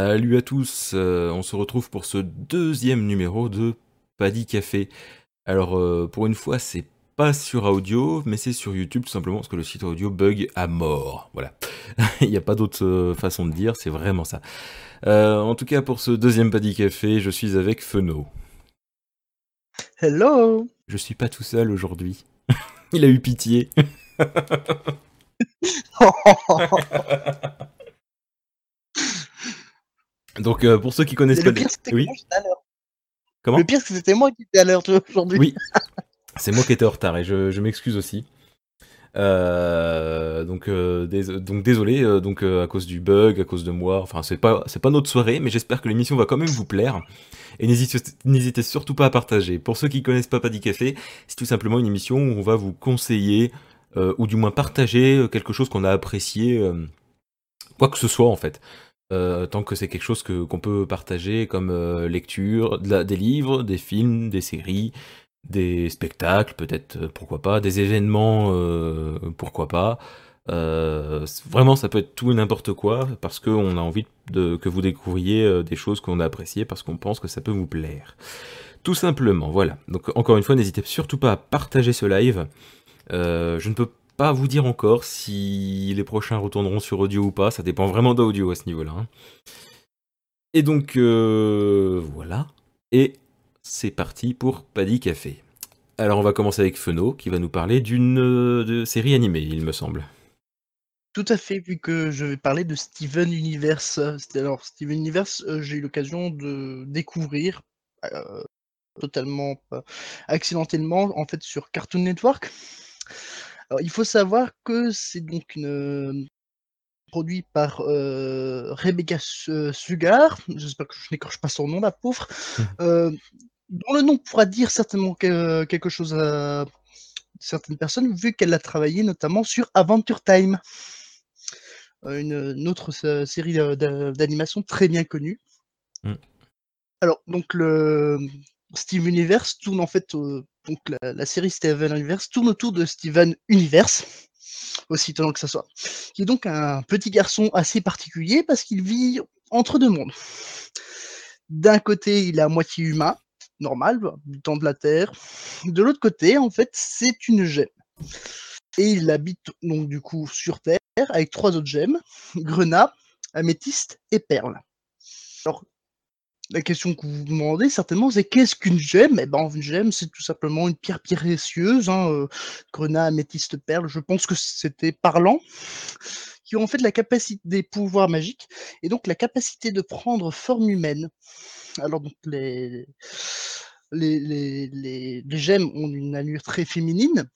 Salut à tous, euh, on se retrouve pour ce deuxième numéro de Paddy Café. Alors euh, pour une fois c'est pas sur audio mais c'est sur YouTube tout simplement parce que le site audio bug à mort. Voilà, il n'y a pas d'autre euh, façon de dire, c'est vraiment ça. en tout cas pour ce deuxième Paddy Café je suis avec Feno. Hello Je suis pas tout seul aujourd'hui. il a eu pitié. Donc, euh, pour ceux qui connaissent pas... Le pire, c'était oui. Comment Le pire, c'était moi qui étais à l'heure aujourd'hui. Oui, c'est moi qui étais en retard et je, m'excuse aussi. Euh, donc, euh, donc désolé donc à cause du bug, à cause de moi. Enfin, c'est pas c'est pas notre soirée, mais j'espère que l'émission va quand même vous plaire. Et n'hésitez surtout pas à partager. Pour ceux qui connaissent pas Paddy Café, c'est tout simplement une émission où on va vous conseiller ou du moins partager quelque chose qu'on a apprécié, quoi que ce soit en fait. Euh, tant que c'est quelque chose que qu'on peut partager comme euh, lecture, des livres, des films, des séries, des spectacles, peut-être euh, pourquoi pas, des événements, pourquoi pas. vraiment, ça peut être tout et n'importe quoi parce qu'on a envie de, que vous découvriez des choses qu'on a appréciées parce qu'on pense que ça peut vous plaire. Tout simplement, voilà. Donc encore une fois, n'hésitez surtout pas à partager ce live. je ne peux pas vous dire encore si les prochains retourneront sur audio ou pas, ça dépend vraiment d'audio à ce niveau-là. Hein. Et donc euh, voilà, et c'est parti pour Paddy Café. Alors on va commencer avec Feno qui va nous parler d'une euh, série animée, il me semble. Tout à fait, vu que je vais parler de Steven Universe. Alors Steven Universe, euh, j'ai eu l'occasion de découvrir totalement accidentellement en fait sur Cartoon Network. Alors, il faut savoir que c'est donc une, euh, produit par euh, Rebecca Sugar, j'espère que je n'écorche pas son nom, la pauvre, euh, dont le nom pourra dire certainement quelque chose à certaines personnes, vu qu'elle a travaillé notamment sur Adventure Time, une, autre série d'animation très bien connue. Mmh. Alors, donc le Steve Universe tourne en fait donc la, série Steven Universe tourne autour de Steven Universe, aussi étonnant que ça soit, qui est donc un petit garçon assez particulier parce qu'il vit entre deux mondes. D'un côté, il est à moitié humain, normal, habitant de la Terre. De l'autre côté, en fait, c'est une gemme. Et il habite donc du coup sur Terre avec trois autres gemmes, grenat, améthyste et perle. Alors, la question que vous vous demandez certainement, c'est qu'est-ce qu'une gemme? Eh ben, une gemme, c'est tout simplement une pierre précieuse, hein, euh, grenat, améthyste, perle. Je pense que c'était parlant, qui ont en fait la capacité des pouvoirs magiques et donc la capacité de prendre forme humaine. Alors donc les les, les, les, les gemmes ont une allure très féminine,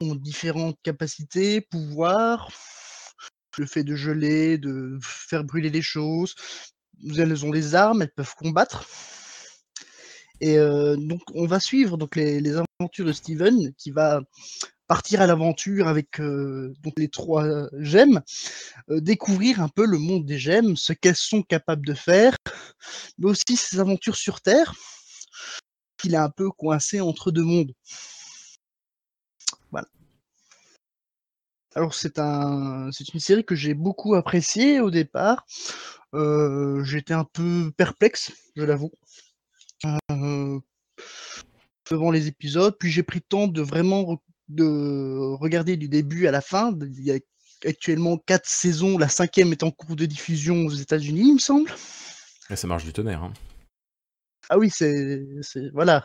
ont différentes capacités, pouvoirs, le fait de geler, de faire brûler les choses, elles ont les armes, elles peuvent combattre. Et euh, donc on va suivre donc les, aventures de Steven qui va partir à l'aventure avec euh, les trois gemmes, euh, découvrir un peu le monde des gemmes, ce qu'elles sont capables de faire, mais aussi ses aventures sur Terre, qu'il est un peu coincé entre deux mondes. Alors c'est un, c'est une série que j'ai beaucoup appréciée au départ. j'étais un peu perplexe, je l'avoue. devant les épisodes, puis j'ai pris le temps de vraiment de regarder du début à la fin. Il y a actuellement quatre saisons, la cinquième est en cours de diffusion aux États-Unis, il me semble. Ça marche du tonnerre. Hein. Ah oui, c'est voilà.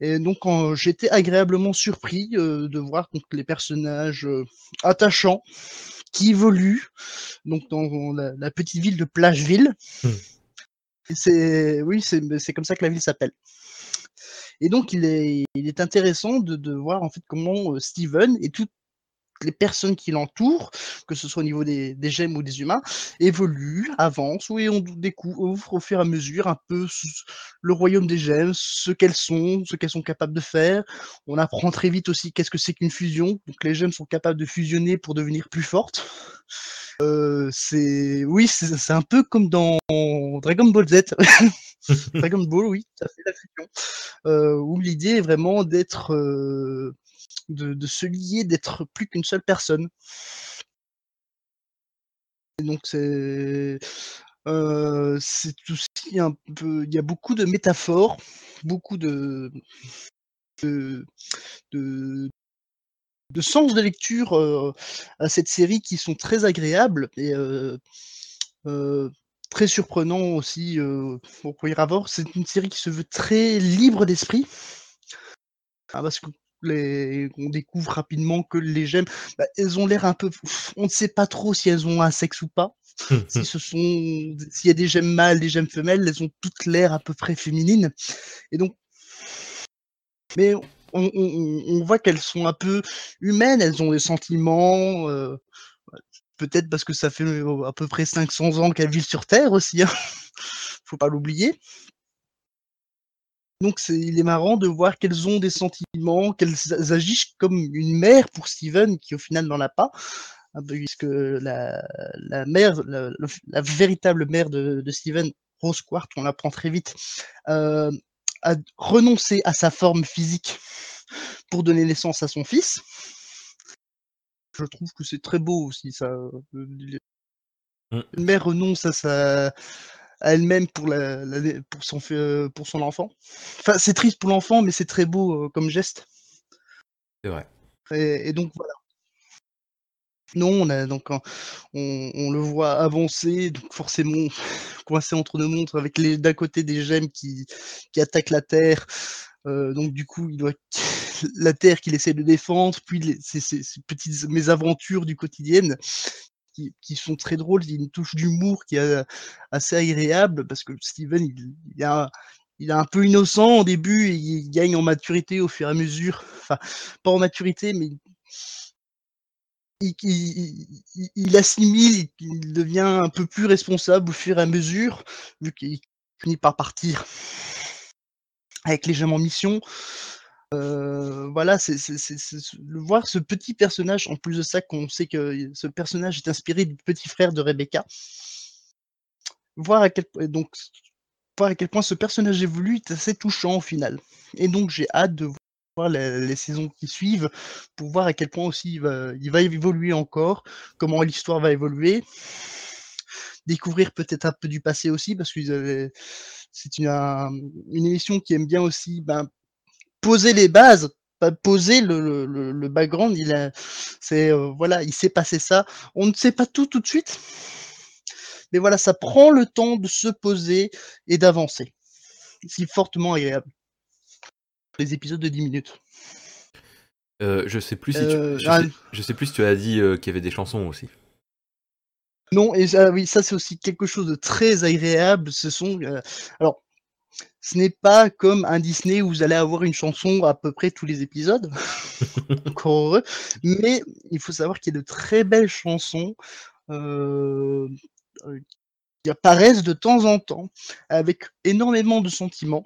Et donc j'étais agréablement surpris de voir donc les personnages attachants qui évoluent donc dans la, petite ville de Plageville. Mmh. C'est oui, c'est comme ça que la ville s'appelle. Et donc il est, il est intéressant de, de, voir en fait comment Steven et tout, les personnes qui l'entourent, que ce soit au niveau des, gemmes ou des humains, évoluent, avancent, et on découvre au fur et à mesure un peu le royaume des gemmes, ce qu'elles sont, ce qu'elles sont capables de faire. On apprend très vite aussi qu'est-ce que c'est qu'une fusion. Donc les gemmes sont capables de fusionner pour devenir plus fortes. Euh, c'est oui, c'est un peu comme dans Dragon Ball Z. Dragon Ball, oui, ça fait la fusion. Euh, où l'idée est vraiment d'être euh, de, se lier, d'être plus qu'une seule personne. donc c'est c'est aussi un peu il y a beaucoup de métaphores, beaucoup de de sens de lecture, à cette série qui sont très agréables et très surprenants aussi, au premier abord. C'est une série qui se veut très libre d'esprit. Ah, parce que les on découvre rapidement que les gemmes, bah, elles ont l'air un peu on ne sait pas trop si elles ont un sexe ou pas. Si ce sont s'il y a des gemmes mâles, des gemmes femelles, elles ont toutes l'air à peu près féminines et donc mais on, voit qu'elles sont un peu humaines, elles ont des sentiments, euh, peut-être parce que ça fait euh, à peu près 500 ans qu'elles vivent sur Terre aussi, hein. faut pas l'oublier. Donc c'est, il est marrant de voir qu'elles ont des sentiments, qu'elles agissent comme une mère pour Steven, qui au final n'en a pas, puisque la, mère, la, véritable mère de, Steven, Rose Quart, on l'apprend très vite, euh, a renoncé à sa forme physique pour donner naissance à son fils. Je trouve que c'est très beau aussi, ça. Mmh. Une mère renonce à sa à elle-même pour, la, pour, son, pour son enfant. Enfin, c'est triste pour l'enfant, mais c'est très beau euh, comme geste. C'est vrai. Et, donc voilà. Non, on, a, donc, on, on, le voit avancer, donc forcément coincé entre deux montres, avec d'un côté des gemmes qui, qui attaquent la Terre, euh, donc du coup, il doit la terre qu'il essaie de défendre, puis ces, petites mésaventures du quotidien qui, sont très drôles. Il y a une touche d'humour qui est assez agréable parce que Steven, il, il, a, il est un peu innocent au début et il gagne en maturité au fur et à mesure. Enfin, pas en maturité, mais il, il, assimile, il devient un peu plus responsable au fur et à mesure, vu qu'il finit par partir avec les gemmes mission. voilà, c'est voir ce petit personnage, en plus de ça qu'on sait que ce personnage est inspiré du petit frère de Rebecca. Voir à quel donc voir à quel point ce personnage évolue est assez touchant au final. Et donc j'ai hâte de voir les, saisons qui suivent pour voir à quel point aussi il va, il va évoluer encore, comment l'histoire va évoluer découvrir peut-être un peu du passé aussi, parce que c'est une, une, émission qui aime bien aussi ben, poser les bases, poser le, le, le, background. Il a, c'est euh, voilà, il s'est passé ça. On ne sait pas tout tout de suite, mais voilà, ça prend le temps de se poser et d'avancer. C'est fortement agréable. Les épisodes de 10 minutes. Euh, je sais plus si tu, euh, je, sais, plus si tu as dit qu'il y avait des chansons aussi. Non, et ça, oui, ça c'est aussi quelque chose de très agréable. Ce sont, euh, alors, ce n'est pas comme un Disney où vous allez avoir une chanson à peu près tous les épisodes, encore heureux, mais il faut savoir qu'il y a de très belles chansons euh, euh, qui apparaissent de temps en temps avec énormément de sentiments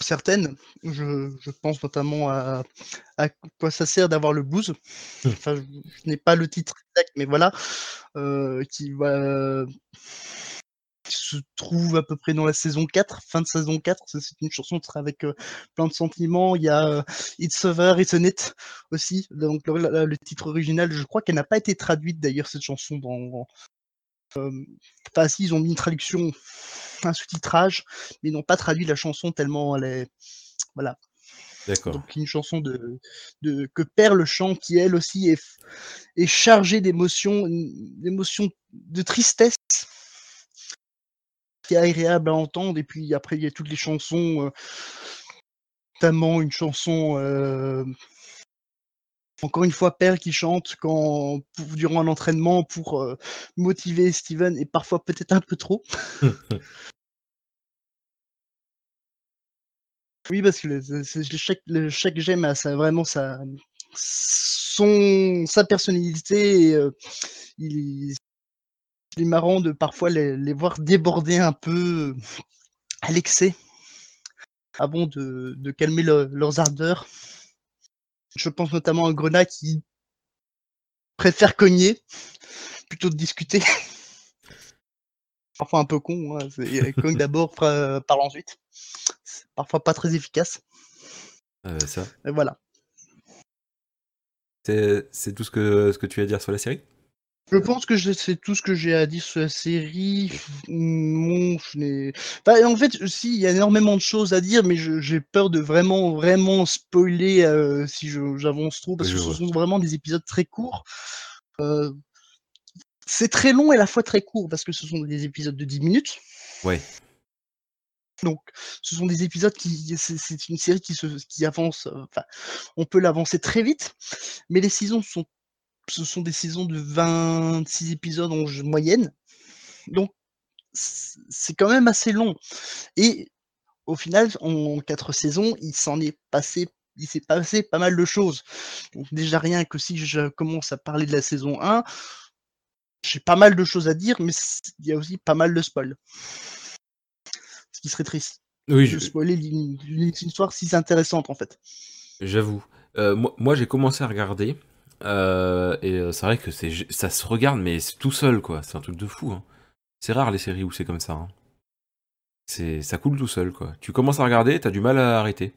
certaines. Je, je, pense notamment à, à, quoi ça sert d'avoir le blues. Mmh. Enfin, je, n'ai pas le titre exact, mais voilà, euh, qui va se trouve à peu près dans la saison 4, fin de saison 4. C'est une chanson avec euh, plein de sentiments. Il y a euh, It's Over, It's a It aussi. Donc le, le, titre original, je crois qu'elle n'a pas été traduite d'ailleurs cette chanson dans. Euh, enfin, si ils ont mis une traduction un sous-titrage, mais ils n'ont pas traduit la chanson tellement elle est. Voilà. D'accord. Donc une chanson de, de que Perle chante qui elle aussi est, est chargée d'émotions, d'émotions de tristesse qui est agréable à entendre. Et puis après il y a toutes les chansons, euh, notamment une chanson euh, encore une fois, Père qui chante quand, durant un entraînement pour euh, motiver Steven et parfois peut-être un peu trop. oui, parce que chaque, chaque gemme a vraiment sa, son, sa personnalité. Et, il, est marrant de parfois les, voir déborder un peu à l'excès avant de, de calmer leurs ardeurs. Je pense notamment à Grenat qui préfère cogner plutôt que discuter. parfois un peu con, hein, cogne d'abord, parle ensuite. C'est parfois pas très efficace. Euh, ça. Et voilà. C'est tout ce que, ce que tu as à dire sur la série? Je pense que c'est tout ce que j'ai à dire sur la série. Bon, je. Enfin, en fait, si, il y a énormément de choses à dire, mais j'ai peur de vraiment, vraiment spoiler euh, si j'avance trop, parce que ce sont vraiment des épisodes très courts. Euh, c'est très long et à la fois très court, parce que ce sont des épisodes de 10 minutes. Ouais. Donc, ce sont des épisodes qui, c'est une série qui, se, qui avance. Enfin, on peut l'avancer très vite, mais les saisons sont ce sont des saisons de 26 épisodes en moyenne. Donc, c'est quand même assez long. Et au final, en quatre saisons, il s'en est passé, il s'est passé pas mal de choses. Donc, déjà rien que si je commence à parler de la saison 1, j'ai pas mal de choses à dire, mais il y a aussi pas mal de spoil. Ce qui serait triste. Oui, je spoiler une, histoire si intéressante en fait. J'avoue. Euh, moi, moi j'ai commencé à regarder. Euh, et euh, c'est vrai que c'est ça se regarde, mais tout seul, quoi. C'est un truc de fou. Hein. C'est rare les séries où c'est comme ça. Hein. C'est ça coule tout seul, quoi. Tu commences à regarder, t'as du mal à arrêter.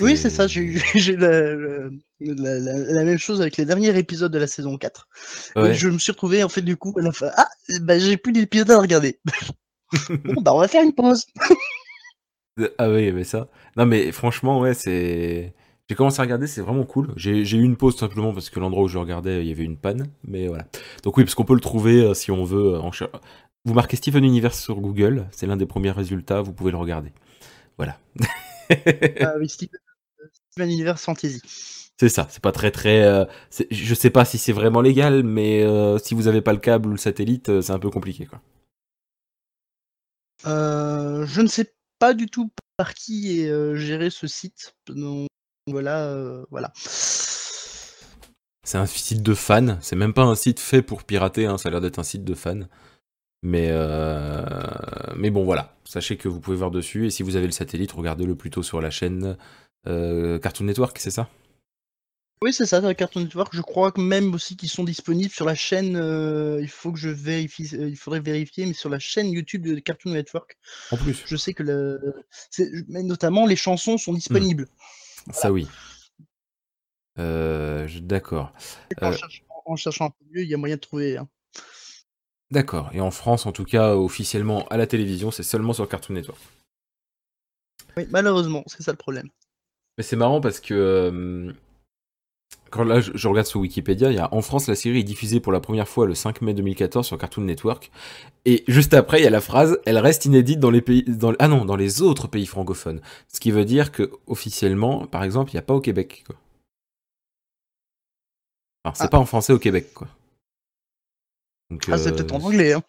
Oui, c'est ça. J'ai eu la, même chose avec les derniers épisodes de la saison 4. je me suis retrouvé, en fait, du coup, à la fin. Ah, bah, j'ai plus d'épisodes à regarder. bon, bah, on va faire une pause. ah oui, mais ça. Non, mais franchement, ouais, c'est. J'ai commencé à regarder, c'est vraiment cool. J'ai eu une pause simplement parce que l'endroit où je regardais, il y avait une panne. Mais voilà. Donc oui, parce qu'on peut le trouver euh, si on veut. Euh, en vous marquez Steven Universe sur Google, c'est l'un des premiers résultats, vous pouvez le regarder. Voilà. ah oui, Steven, Universe Fantasy. C'est ça, c'est pas très très. Euh, je sais pas si c'est vraiment légal, mais si vous avez pas le câble ou le satellite, c'est un peu compliqué quoi. je ne sais pas du tout par qui est géré ce site. Voilà, euh, voilà. C'est un site de fans, c'est même pas un site fait pour pirater, hein, ça a l'air d'être un site de fans. Mais, euh, mais bon, voilà. Sachez que vous pouvez voir dessus. Et si vous avez le satellite, regardez-le plutôt sur la chaîne euh, Cartoon Network, c'est ça? Oui, c'est ça, Cartoon Network. Je crois que même aussi qu'ils sont disponibles sur la chaîne. il faut que je vérifie. il faudrait vérifier, mais sur la chaîne YouTube de Cartoon Network. En plus. Je sais que le, mais notamment les chansons sont disponibles. Ça oui. Euh, d'accord. En, en, cherchant un peu mieux, il y a moyen de trouver. Hein. D'accord. Et en France, en tout cas, officiellement à la télévision, c'est seulement sur Cartoon Network. Oui, malheureusement, c'est ça le problème. Mais c'est marrant parce que quand là je, regarde sur Wikipédia, il y a en France la série est diffusée pour la première fois le 5 mai 2014 sur Cartoon Network. Et juste après, il y a la phrase elle reste inédite dans les pays dans ah non, dans les autres pays francophones. Ce qui veut dire que officiellement, par exemple, il n'y a pas au Québec quoi. Alors, c'est ah. pas en français au Québec quoi. ah, c'est peut-être en euh, anglais hein.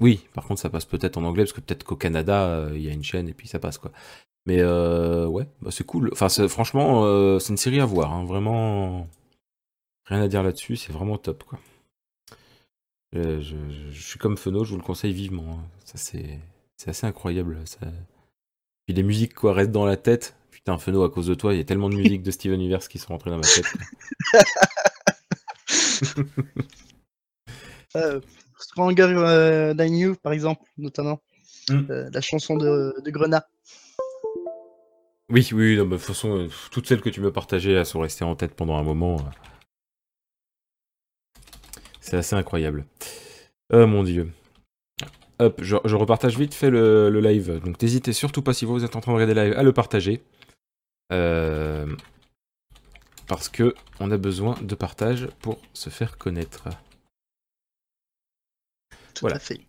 Oui, par contre, ça passe peut-être en anglais parce que peut-être qu'au Canada, euh, il y a une chaîne et puis ça passe quoi. Mais euh, ouais, bah, c'est cool. Enfin, franchement, euh, c'est une série à voir. Hein. Vraiment, rien à dire là-dessus. C'est vraiment top, quoi. Je, suis comme Feno, je vous le conseille vivement. Hein. Ça, c'est, assez incroyable. Ça... Puis les musiques, quoi, restent dans la tête. Putain, Feno, à cause de toi, il y a tellement de musiques de Steven Universe qui sont rentrées dans ma tête. euh, Stronger euh, Than You, par exemple, notamment. Hmm. la chanson de, de Grenat. Oui, oui, de toute façon, euh, toutes celles que tu me partageais elles sont restées en tête pendant un moment. C'est assez incroyable. Oh mon dieu. Hop, je, repartage vite fait le, live. Donc n'hésitez surtout pas si vous êtes en train de regarder le live à le partager. Euh, parce que on a besoin de partage pour se faire connaître. Tout voilà. à fait.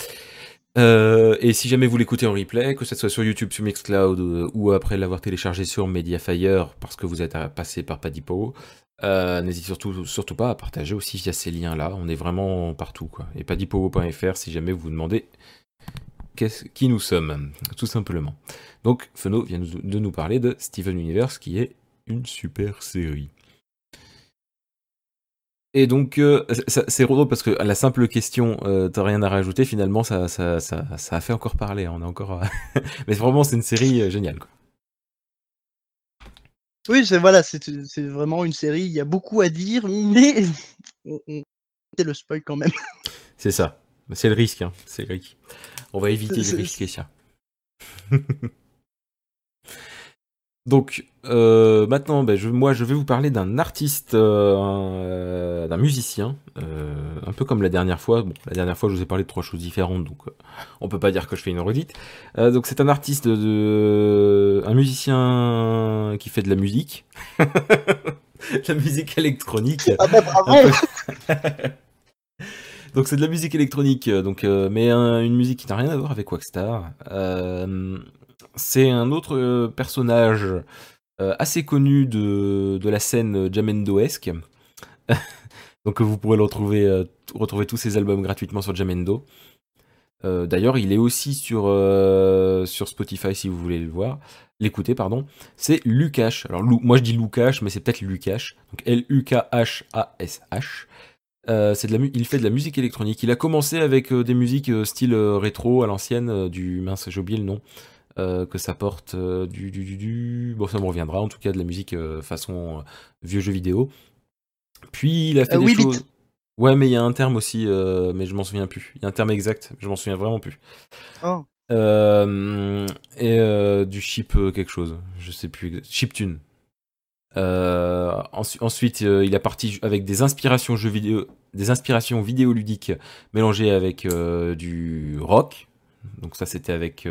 Euh, et si jamais vous l'écoutez en replay, que ce soit sur YouTube, sur Mixcloud euh, ou après l'avoir téléchargé sur Mediafire parce que vous êtes passé par Padipo, euh, n'hésitez surtout, surtout pas à partager aussi via ces liens-là. On est vraiment partout. Quoi. Et padipo.fr si jamais vous vous demandez qui nous sommes, tout simplement. Donc, Feno vient de nous parler de Steven Universe qui est une super série. Et donc, euh, c'est drôle parce que la simple question, euh, t'as rien à rajouter, finalement, ça, ça, ça, a fait encore parler. On a encore. Mais vraiment, c'est une série euh, géniale. Oui, c'est voilà, c'est vraiment une série. Il y a beaucoup à dire, mais c'est le spoil quand même. C'est ça. C'est le risque, hein. C'est le risque. On va éviter les risques, ça. Donc euh, maintenant, ben, je, moi, je vais vous parler d'un artiste, euh, d'un musicien, euh, un peu comme la dernière fois. Bon, la dernière fois, je vous ai parlé de trois choses différentes, donc on peut pas dire que je fais une redite. donc c'est un artiste de, un musicien qui fait de la musique, la musique électronique. Ah bah bravo Donc c'est de la musique électronique, donc mais une musique qui n'a rien à voir avec Waxstar. C'est un autre personnage euh, assez connu de, la scène Jamendo-esque. Donc vous pourrez euh, retrouver tous ses albums gratuitement sur Jamendo. Euh, d'ailleurs, il est aussi sur, Spotify si vous voulez le voir. L'écouter, pardon. C'est Lukash. Alors, moi je dis Lukash, mais c'est peut-être Lukash. Donc L-U-K-H-A-S-H. il fait de la musique électronique. Il a commencé avec des musiques style rétro à l'ancienne, du mince, j'ai le nom. Euh, que ça porte euh, du, du, du, Bon, ça me reviendra, en tout cas de la musique euh, façon vieux jeu vidéo. Puis il a fait des choses... Ouais, mais il y a un terme aussi, mais je m'en souviens plus. Il y a un terme exact, je m'en souviens vraiment plus. Oh. et du chip quelque chose, je sais plus. Chiptune. ensuite, il a parti avec des inspirations jeux vidéo, des inspirations vidéoludiques mélangées avec du rock. Donc ça, c'était avec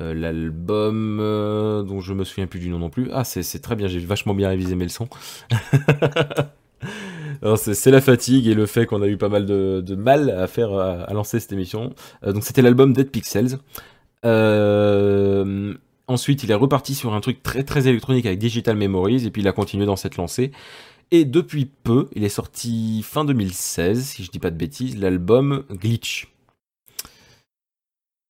euh, l'album euh, dont je me souviens plus du nom non plus. Ah, c'est très bien, j'ai vachement bien révisé mes leçons. c'est la fatigue et le fait qu'on a eu pas mal de, mal à faire à, lancer cette émission. Euh, donc c'était l'album Dead Pixels. ensuite, il est reparti sur un truc très très électronique avec Digital Memories et puis il a continué dans cette lancée. Et depuis peu, il est sorti fin 2016, si je dis pas de bêtises, l'album Glitch.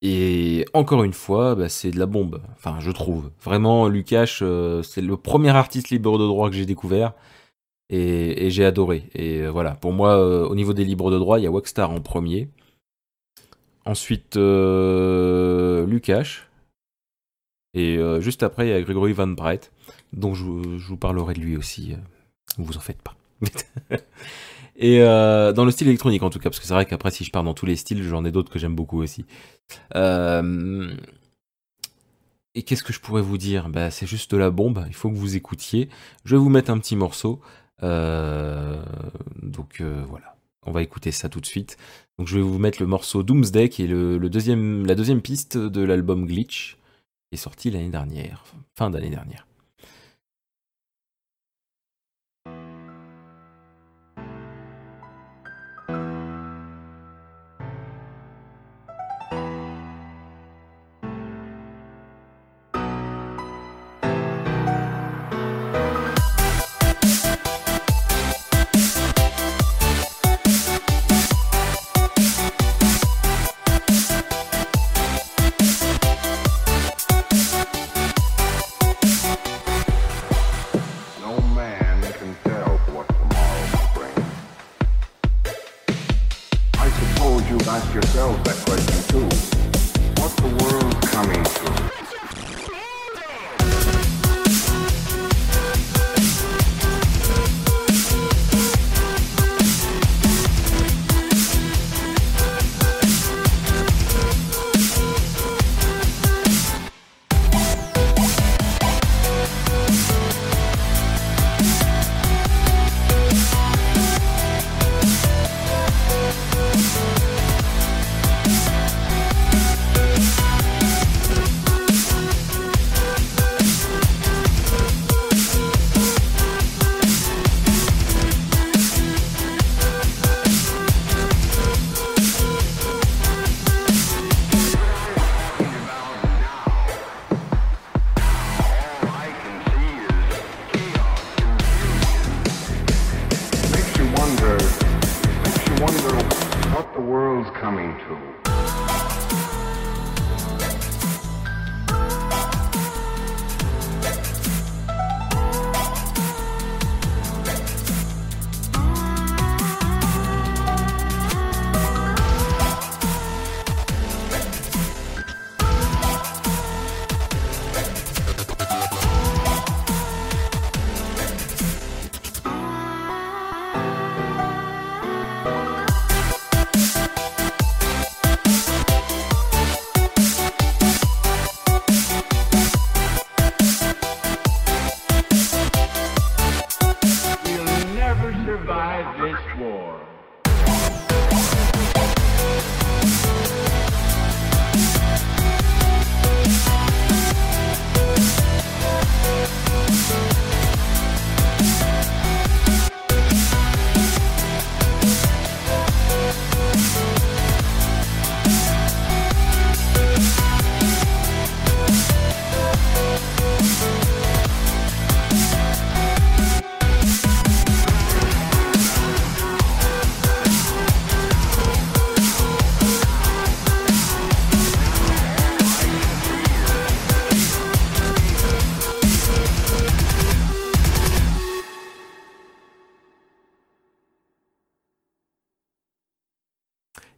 Et encore une fois, bah, c'est de la bombe. Enfin, je trouve. Vraiment, Lukash, euh, c'est le premier artiste libre de droit que j'ai découvert. Et, j'ai adoré. Et euh, voilà, pour moi, euh, au niveau des libres de droit, il y a Waxstar en premier. Ensuite, Lukash. Et juste après, il y a Gregory Van Breit, dont je, vous parlerai de lui aussi. Ne vous en faites pas. Et euh, dans le style électronique en tout cas, parce que c'est vrai qu'après si je pars dans tous les styles, j'en ai d'autres que j'aime beaucoup aussi. Euh, et qu'est-ce que je pourrais vous dire? Bah, C'est juste de la bombe, il faut que vous écoutiez. Je vais vous mettre un petit morceau. Euh, donc voilà, on va écouter ça tout de suite. Donc je vais vous mettre le morceau Doomsday qui est le, deuxième, la deuxième piste de l'album Glitch, qui est sorti l'année dernière, fin d'année dernière.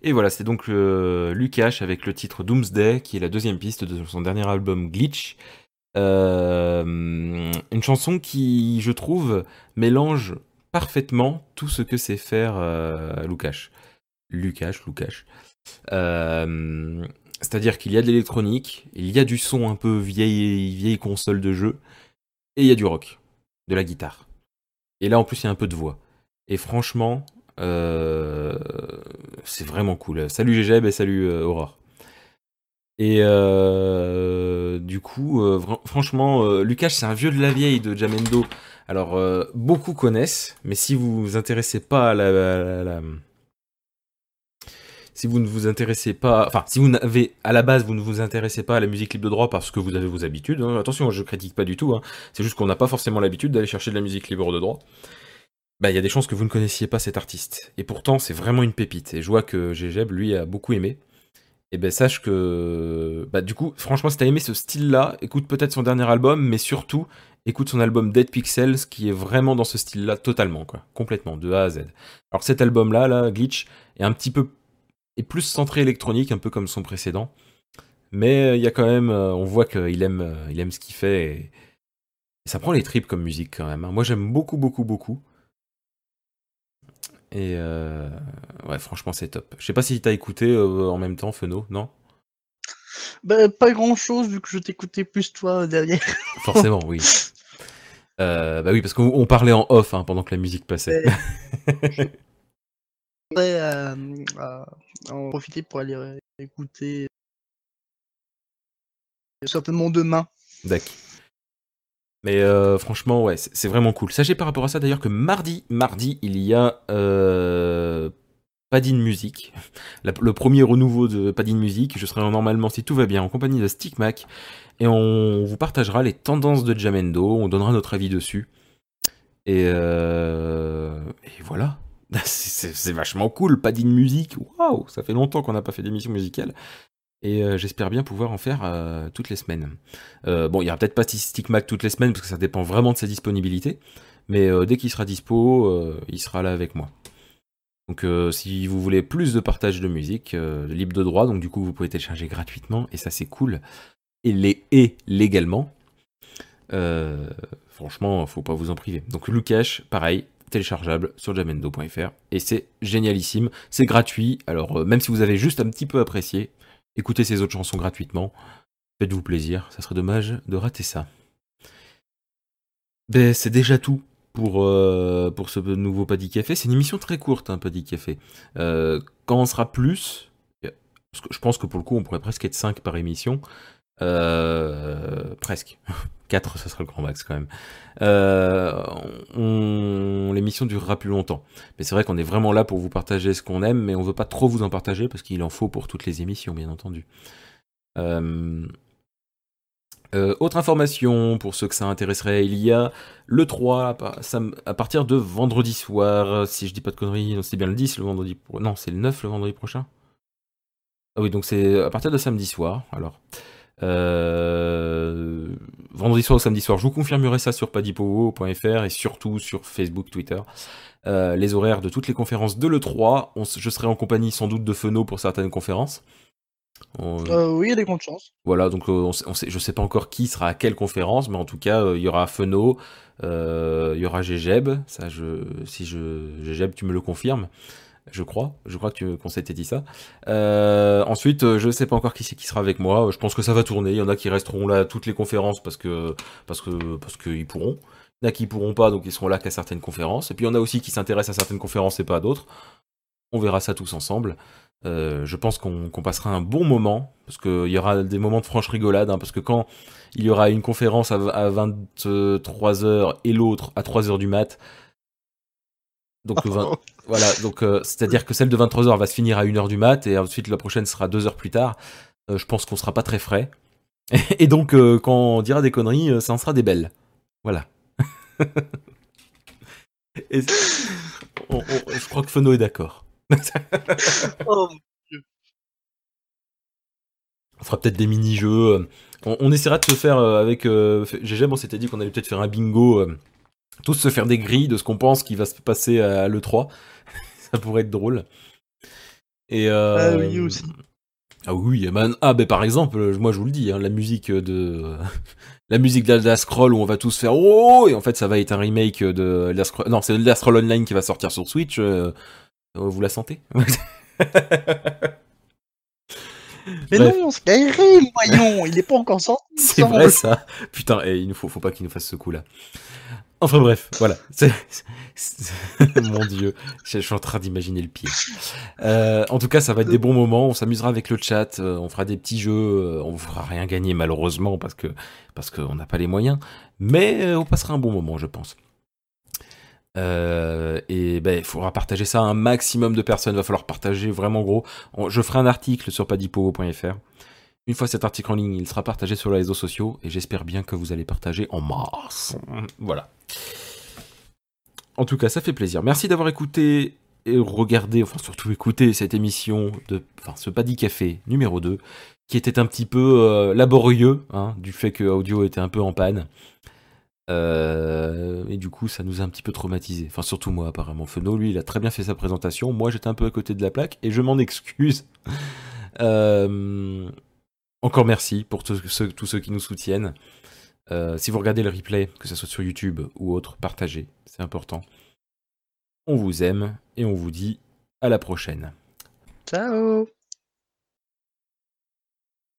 Et voilà, c'est donc euh, Lukash avec le titre Doomsday, qui est la deuxième piste de son dernier album Glitch. Euh, une chanson qui, je trouve, mélange parfaitement tout ce que sait faire euh. Lukash, Lukash. Euh, c'est-à-dire qu'il y a de l'électronique, il y a du son un peu vieille, vieille console de jeu, et il y a du rock, de la guitare. Et là, en plus, il y a un peu de voix. Et franchement, c'est vraiment cool. Salut Gégeb et salut euh, Aurore. Et euh, du coup, franchement, Lucas, c'est un vieux de la vieille de Jamendo. Alors, beaucoup connaissent, mais si vous vous intéressez pas à la, si vous ne vous intéressez pas, enfin, si vous n'avez à la base vous ne vous intéressez pas à la musique libre de droit parce que vous avez vos habitudes, hein, attention, je critique pas du tout, hein, c'est juste qu'on n'a pas forcément l'habitude d'aller chercher de la musique libre de droit bah, il y a des chances que vous ne connaissiez pas cet artiste. Et pourtant, c'est vraiment une pépite. Et je vois que Gégeb, lui, a beaucoup aimé. Et ben sache que, bah, du coup, franchement, si t'as aimé ce style-là, écoute peut-être son dernier album, mais surtout, écoute son album Dead Pixels, qui est vraiment dans ce style-là totalement, quoi, complètement, de A à Z. Alors cet album-là, là, Glitch, est un petit peu, est plus centré électronique, un peu comme son précédent, mais euh, il y a quand même, euh, on voit qu'il aime, euh, il aime ce qu'il fait, ça prend les tripes comme musique quand même. Hein. Moi, j'aime beaucoup, beaucoup, beaucoup. Et euh, ouais, franchement, c'est top. Je sais pas si t'as écouté euh, en même temps, Feno, non? Bah, Pas grand chose, vu que je t'écoutais plus toi derrière. Forcément, oui. Euh, bah oui, parce qu'on parlait en off hein, pendant que la musique passait. je voudrais en profiter pour aller écouter simplement demain. D'accord. Mais euh, franchement, ouais, c'est vraiment cool. Sachez par rapport à ça d'ailleurs que mardi, mardi, il y a euh, Padin Music, le premier renouveau de Padin Music. Je serai normalement, si tout va bien, en compagnie de Stickmac. Et on vous partagera les tendances de Jamendo, on donnera notre avis dessus. Et, euh, et voilà. C'est vachement cool, Padin Music. Waouh, ça fait longtemps qu'on n'a pas fait d'émission musicale et euh, j'espère bien pouvoir en faire euh, toutes les semaines. Euh, bon, il n'y aura peut-être pas Stick Mac toutes les semaines parce que ça dépend vraiment de sa disponibilité, mais dès qu'il sera dispo, il sera là avec moi. Donc si vous voulez plus de partage de musique, libre de droit, donc du coup vous pouvez télécharger gratuitement, et ça c'est cool, et, les, et légalement, franchement, faut pas vous en priver. Donc Lucash, pareil, téléchargeable sur jamendo.fr, et c'est génialissime, c'est gratuit, alors même si vous avez juste un petit peu apprécié, écoutez ces autres chansons gratuitement. Faites-vous plaisir, ça serait dommage de rater ça. Ben, c'est déjà tout pour, euh, pour ce nouveau Paddy Café. C'est une émission très courte, un hein, Paddy Café. Euh, quand on sera plus, je pense que pour le coup, on pourrait presque être 5 par émission. Euh, presque. 4, ça sera le grand max quand même. L'émission durera plus longtemps. Mais c'est vrai qu'on est vraiment là pour vous partager ce qu'on aime, mais on veut pas trop vous en partager parce qu'il en faut pour toutes les émissions, bien entendu. autre information pour ceux que ça intéresserait, il y a le 3 à partir de vendredi soir, si je dis pas de conneries, c'est bien le 10 le vendredi, non c'est le 9 le vendredi prochain. Ah oui donc c'est à partir de samedi soir alors. Euh, vendredi soir ou samedi soir, je vous confirmerai ça sur padipo.fr et surtout sur Facebook, Twitter. Euh, les horaires de toutes les conférences de l'E3. je serai en compagnie sans doute de Feno pour certaines conférences. Euh, oui, il y a des grandes chances. Voilà, donc on sait, je sais pas encore qui sera à quelle conférence, mais en tout cas, il y aura Feno, il y aura Gegeb, ça je, si je, Gegeb, tu me le confirmes je crois. Je crois que qu'on s'était dit ça. Euh, ensuite, euh, je ne sais pas encore qui sera avec moi. Je pense que ça va tourner. Il y en a qui resteront là à toutes les conférences parce que parce que parce qu'ils pourront. Il y en a qui pourront pas, donc ils seront là qu'à certaines conférences. Et puis il y en a aussi qui s'intéressent à certaines conférences et pas à d'autres. On verra ça tous ensemble. Euh, je pense qu'on passera un bon moment, parce qu'il y aura des moments de franche rigolade, hein, parce que quand il y aura une conférence à, à 23h et l'autre à 3h du mat', donc, voilà, donc euh, c'est-à-dire que celle de 23h va se finir à 1h du mat et ensuite la prochaine sera 2 heures plus tard. Euh, je pense qu'on sera pas très frais. et donc, euh, quand on dira des conneries, ça en sera des belles. Voilà. et je crois que Feno est d'accord. oh, on fera peut-être des mini-jeux. On, essaiera de se faire avec GG, on s'était dit qu'on allait peut-être faire un bingo tous se faire des grilles de ce qu'on pense qui va se passer à l'E3. ça pourrait être drôle. Et Ah oui, euh, aussi. Ah oui, ben, ah ben par exemple, moi je vous le dis, hein, la musique de la musique d'Elder Scroll où on va tous faire oh et en fait ça va être un remake de Scroll. Non, c'est Elder Scroll Online qui va sortir sur Switch. euh, vous la sentez? Mais Bref. non, Skyrim, voyons, il est pas encore sorti. C'est vrai ça. Putain, et il nous faut, faut pas qu'il nous fasse ce coup-là. Enfin bref, voilà. C'est- c'est- Mon dieu, je, suis en train d'imaginer le pire. Euh, en tout cas, ça va être des bons moments. On s'amusera avec le chat. euh, on fera des petits jeux. euh, on vous fera rien gagner malheureusement parce que parce qu'on n'a pas les moyens. Mais on passera un bon moment, je pense. Euh, et ben, il faudra partager ça à un maximum de personnes. Il va falloir partager vraiment gros. On- je ferai un article sur padipo.fr. Une fois cet article en ligne, il sera partagé sur les réseaux sociaux et j'espère bien que vous allez partager en masse. Voilà. En tout cas, ça fait plaisir. Merci d'avoir écouté et regardé, enfin surtout écouté cette émission de, enfin ce Paddy Café numéro 2, qui était un petit peu euh, laborieux, hein, du fait que audio était un peu en panne. Euh, et du coup, ça nous a un petit peu traumatisé. Enfin, surtout moi, apparemment. Feno, lui, il a très bien fait sa présentation. Moi, j'étais un peu à côté de la plaque et je m'en excuse. Euh, encore merci pour tous ceux, qui nous soutiennent. Euh, si vous regardez le replay, que ce soit sur YouTube ou autre, partagez, c'est important. On vous aime et on vous dit à la prochaine. Ciao.